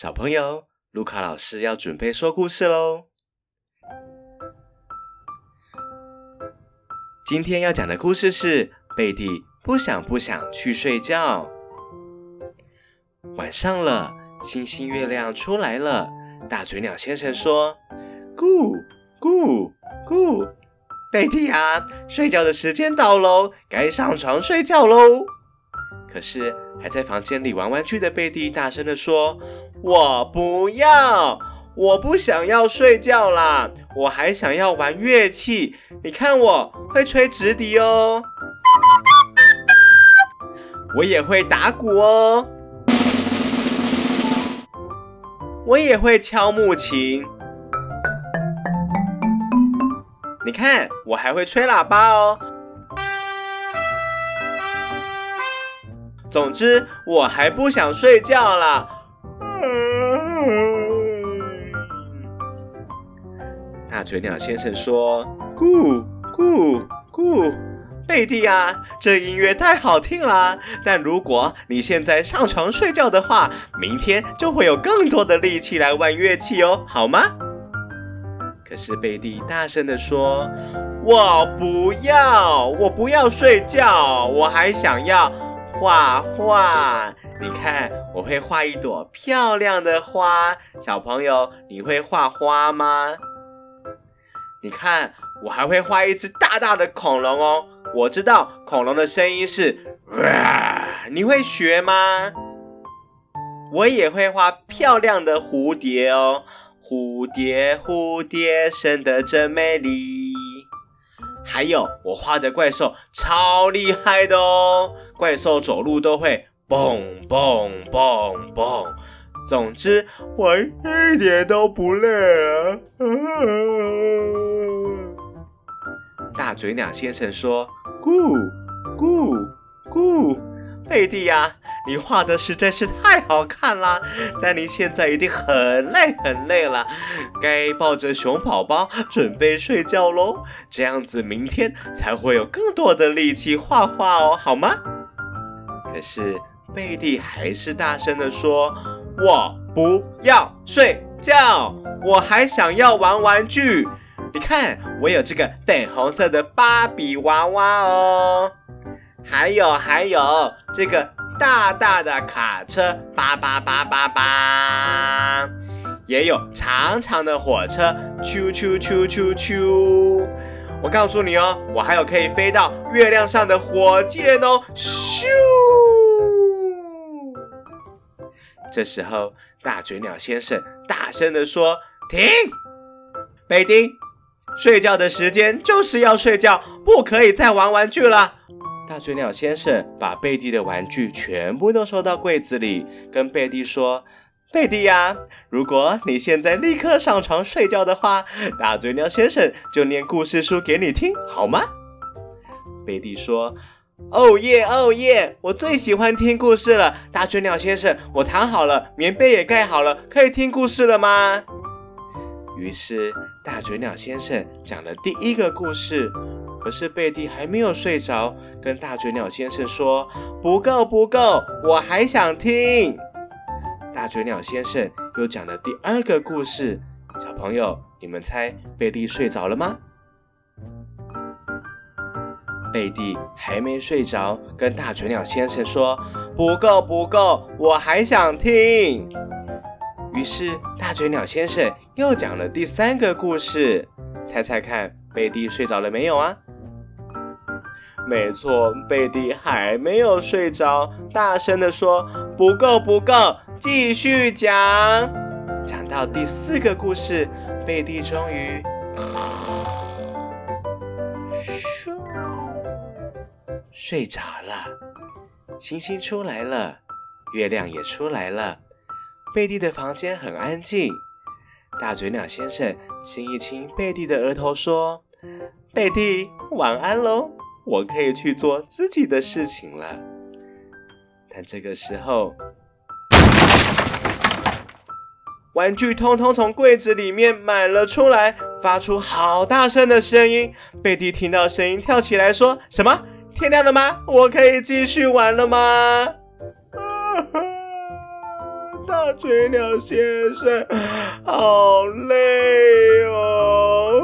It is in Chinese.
小朋友，卢卡老师要准备说故事喽。今天要讲的故事是贝蒂不想不想去睡觉。晚上了，星星月亮出来了。大嘴鸟先生说：“咕咕咕，贝蒂啊，睡觉的时间到喽，该上床睡觉喽。”可是还在房间里玩玩具的贝蒂大声的说：“我不要，我不想要睡觉啦，我还想要玩乐器。你看我会吹直笛哦，我也会打鼓哦，我也会敲木琴。你看我还会吹喇叭哦。”总之，我还不想睡觉了。大嘴鸟先生说：“咕咕咕，贝蒂啊，这音乐太好听了。但如果你现在上床睡觉的话，明天就会有更多的力气来玩乐器哦，好吗？”可是贝蒂大声地说：“我不要，我不要睡觉，我还想要。”画画，你看我会画一朵漂亮的花。小朋友，你会画花吗？你看我还会画一只大大的恐龙哦。我知道恐龙的声音是哇，你会学吗？我也会画漂亮的蝴蝶哦。蝴蝶，蝴蝶，生得真美丽。还有我画的怪兽超厉害的哦，怪兽走路都会蹦蹦蹦蹦。总之我一点都不累啊！大嘴鸟先生说：“咕咕咕，贝蒂呀。”你画的实在是太好看了，但你现在一定很累很累了，该抱着熊宝宝准备睡觉喽。这样子明天才会有更多的力气画画哦，好吗？可是贝蒂还是大声地说：“我不要睡觉，我还想要玩玩具。你看，我有这个粉红色的芭比娃娃哦，还有还有这个。”大大的卡车，叭叭叭叭叭，也有长长的火车，啾啾啾啾啾。我告诉你哦，我还有可以飞到月亮上的火箭哦，咻！这时候，大嘴鸟先生大声地说：“停，贝蒂，睡觉的时间就是要睡觉，不可以再玩玩具了。”大嘴鸟先生把贝蒂的玩具全部都收到柜子里，跟贝蒂说：“贝蒂呀，如果你现在立刻上床睡觉的话，大嘴鸟先生就念故事书给你听，好吗？”贝蒂说：“哦耶，哦耶，我最喜欢听故事了。大嘴鸟先生，我躺好了，棉被也盖好了，可以听故事了吗？”于是，大嘴鸟先生讲了第一个故事。可是贝蒂还没有睡着，跟大嘴鸟先生说：“不够，不够，我还想听。”大嘴鸟先生又讲了第二个故事。小朋友，你们猜贝蒂睡着了吗？贝蒂还没睡着，跟大嘴鸟先生说：“不够，不够，我还想听。”于是大嘴鸟先生又讲了第三个故事。猜猜看，贝蒂睡着了没有啊？没错，贝蒂还没有睡着，大声地说：“不够，不够，继续讲。”讲到第四个故事，贝蒂终于睡着了。星星出来了，月亮也出来了，贝蒂的房间很安静。大嘴鸟先生亲一亲贝蒂的额头，说：“贝蒂，晚安喽。”我可以去做自己的事情了，但这个时候，玩具通通从柜子里面满了出来，发出好大声的声音。贝蒂听到声音，跳起来说：“什么？天亮了吗？我可以继续玩了吗？大嘴鸟先生，好累哦。